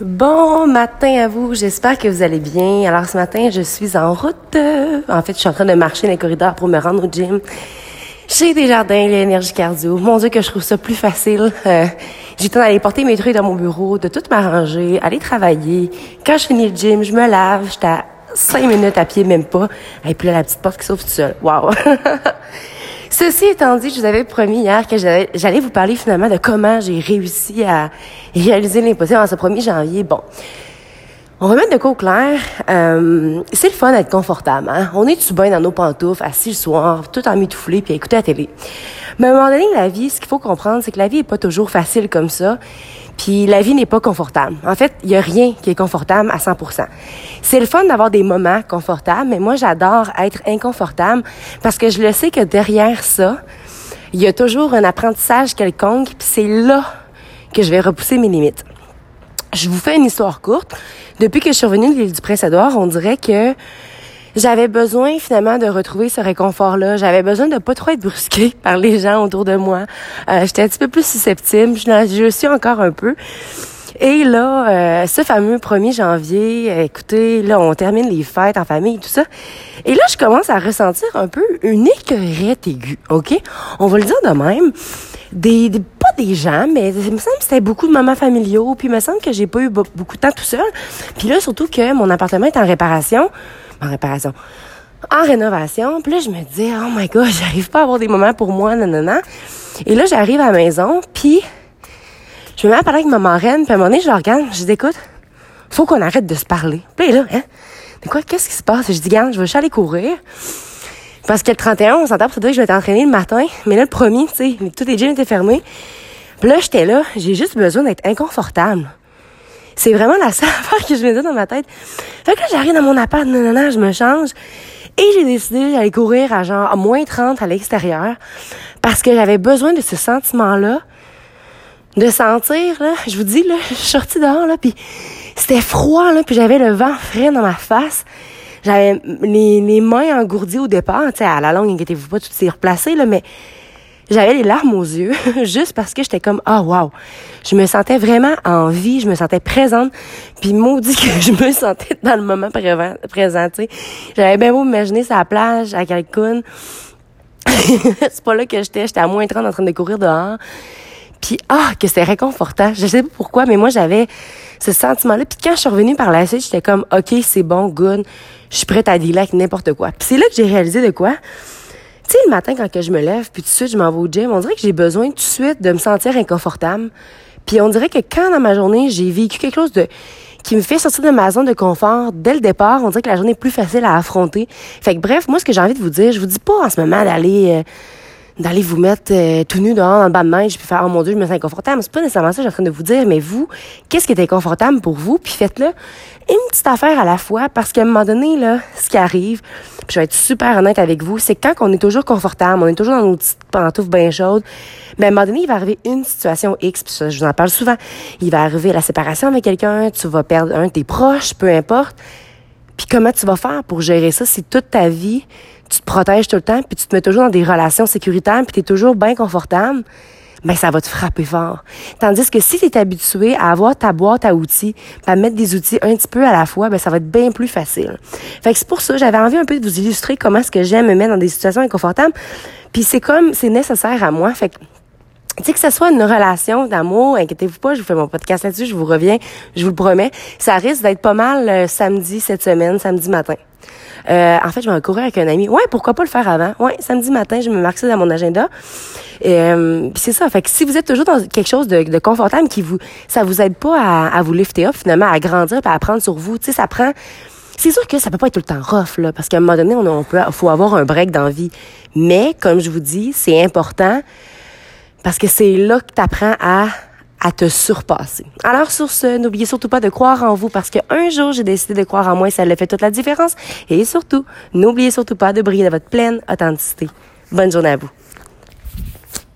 Bon matin à vous, j'espère que vous allez bien. Alors ce matin, je suis en route. En fait, je suis en train de marcher dans les corridors pour me rendre au gym. J'ai des jardins, l'énergie cardio. Mon Dieu que je trouve ça plus facile. Euh, j'ai le temps d'aller porter mes trucs dans mon bureau, de tout m'arranger, aller travailler. Quand je finis le gym, je me lave, j'étais à cinq minutes à pied, même pas. Et puis là, la petite porte qui s'ouvre toute seule. Wow! Ceci étant dit, je vous avais promis hier que j'allais vous parler finalement de comment j'ai réussi à réaliser l'impossible en ce 1er janvier. Bon. On va mettre de quoi au clair. Euh, c'est le fun d'être confortable. Hein? On est tout bien dans nos pantoufles, assis le soir, tout en mitouflé, puis à écouter la télé. Mais à un moment donné, la vie, ce qu'il faut comprendre, c'est que la vie est pas toujours facile comme ça. Puis la vie n'est pas confortable. En fait, il y a rien qui est confortable à 100%. C'est le fun d'avoir des moments confortables, mais moi j'adore être inconfortable parce que je le sais que derrière ça, il y a toujours un apprentissage quelconque, puis c'est là que je vais repousser mes limites. Je vous fais une histoire courte. Depuis que je suis revenue de l'île du Prince-Édouard, on dirait que j'avais besoin finalement de retrouver ce réconfort-là. J'avais besoin de pas trop être brusquée par les gens autour de moi. Euh, J'étais un petit peu plus susceptible. Je, suis encore un peu. Et là, euh, ce fameux 1er janvier, écoutez, là, on termine les fêtes en famille, tout ça. Et là, je commence à ressentir un peu une écœurette aiguë, OK? On va le dire de même. Des, pas des gens, mais il me semble que c'était beaucoup de moments familiaux, puis il me semble que j'ai pas eu beaucoup de temps tout seul. Puis là, surtout que mon appartement est en réparation en réparation, en rénovation. Puis là, je me dis, oh my god, j'arrive pas à avoir des moments pour moi, non, non, non. Et là, j'arrive à la maison, puis je me mets à parler avec ma marraine, puis à un moment donné, je la regarde, je dis, écoute, faut qu'on arrête de se parler. Puis là, hein, de quoi, qu'est-ce qui se passe? Je dis, regarde, je vais aller courir. Parce que le 31, on s'entend pour dire que je vais t'entraîner le matin. Mais là, le premier, tu sais, tous les gyms étaient fermés. Puis là, j'étais là, j'ai juste besoin d'être inconfortable. C'est vraiment la seule affaire que je me dis dans ma tête. Fait que là, j'arrive dans mon appart, non, je me change. Et j'ai décidé d'aller courir à genre à moins 30 à l'extérieur parce que j'avais besoin de ce sentiment-là, de sentir, là, je vous dis, là, je suis sortie dehors, là, puis c'était froid, là, puis j'avais le vent frais dans ma face. J'avais les, les mains engourdies au départ, tu à la longue, inquiétez-vous pas, tout s'est replacé, là, mais j'avais les larmes aux yeux juste parce que j'étais comme ah oh, wow. Je me sentais vraiment en vie, je me sentais présente, puis maudit que je me sentais dans le moment présent, tu sais. J'avais bien beau imaginer sa plage à Cancun. c'est pas là que j'étais, j'étais à moins 30 en train de courir dehors. Puis ah, que c'était réconfortant. Je sais pas pourquoi, mais moi j'avais ce sentiment-là. Puis quand je suis revenue par la suite, j'étais comme OK, c'est bon, good. Je suis prête à dealer avec n'importe quoi. Puis c'est là que j'ai réalisé de quoi? Tu sais, le matin, quand que je me lève, puis tout de suite, je m'en vais au gym, on dirait que j'ai besoin tout de suite de me sentir inconfortable. Puis on dirait que quand dans ma journée, j'ai vécu quelque chose de qui me fait sortir de ma zone de confort dès le départ, on dirait que la journée est plus facile à affronter. Fait que bref, moi, ce que j'ai envie de vous dire, je vous dis pas en ce moment d'aller... Euh, d'aller vous mettre euh, tout nu dehors dans le bas de neige puis faire oh mon dieu je me sens inconfortable. C'est pas nécessairement ça que je suis en train de vous dire mais vous qu'est-ce qui est inconfortable pour vous? Puis faites-le une petite affaire à la fois parce qu'à un moment donné là ce qui arrive puis je vais être super honnête avec vous c'est quand on est toujours confortable on est toujours dans nos petites pantoufles bien chaudes mais à un moment donné il va arriver une situation X puis ça je vous en parle souvent. Il va arriver la séparation avec quelqu'un tu vas perdre un de tes proches peu importe. Puis comment tu vas faire pour gérer ça? Si toute ta vie tu te protèges tout le temps, puis tu te mets toujours dans des relations sécuritaires, puis tu es toujours bien confortable, ben ça va te frapper fort. Tandis que si tu es habitué à avoir ta boîte à outils, à mettre des outils un petit peu à la fois, ben ça va être bien plus facile. Fait que c'est pour ça, j'avais envie un peu de vous illustrer comment est-ce que j'aime me mettre dans des situations inconfortables. Puis c'est comme, c'est nécessaire à moi. Fait que tu sais que ce soit une relation d'amour, inquiétez-vous pas, je vous fais mon podcast là-dessus, je vous reviens, je vous le promets. Ça risque d'être pas mal euh, samedi cette semaine, samedi matin. Euh, en fait, je vais courir avec un ami. Ouais, pourquoi pas le faire avant? Ouais, samedi matin, je me marque ça dans mon agenda. Euh, c'est ça. Fait que si vous êtes toujours dans quelque chose de, de confortable qui vous, ça vous aide pas à, à vous lifter up finalement, à grandir, puis à prendre sur vous. Tu sais, ça prend. C'est sûr que ça peut pas être tout le temps rough là, parce qu'à un moment donné, on, on peut, faut avoir un break dans vie. Mais comme je vous dis, c'est important parce que c'est là que tu apprends à à te surpasser. Alors sur ce, n'oubliez surtout pas de croire en vous parce qu'un jour j'ai décidé de croire en moi et ça a fait toute la différence. Et surtout, n'oubliez surtout pas de briller de votre pleine authenticité. Bonne journée à vous.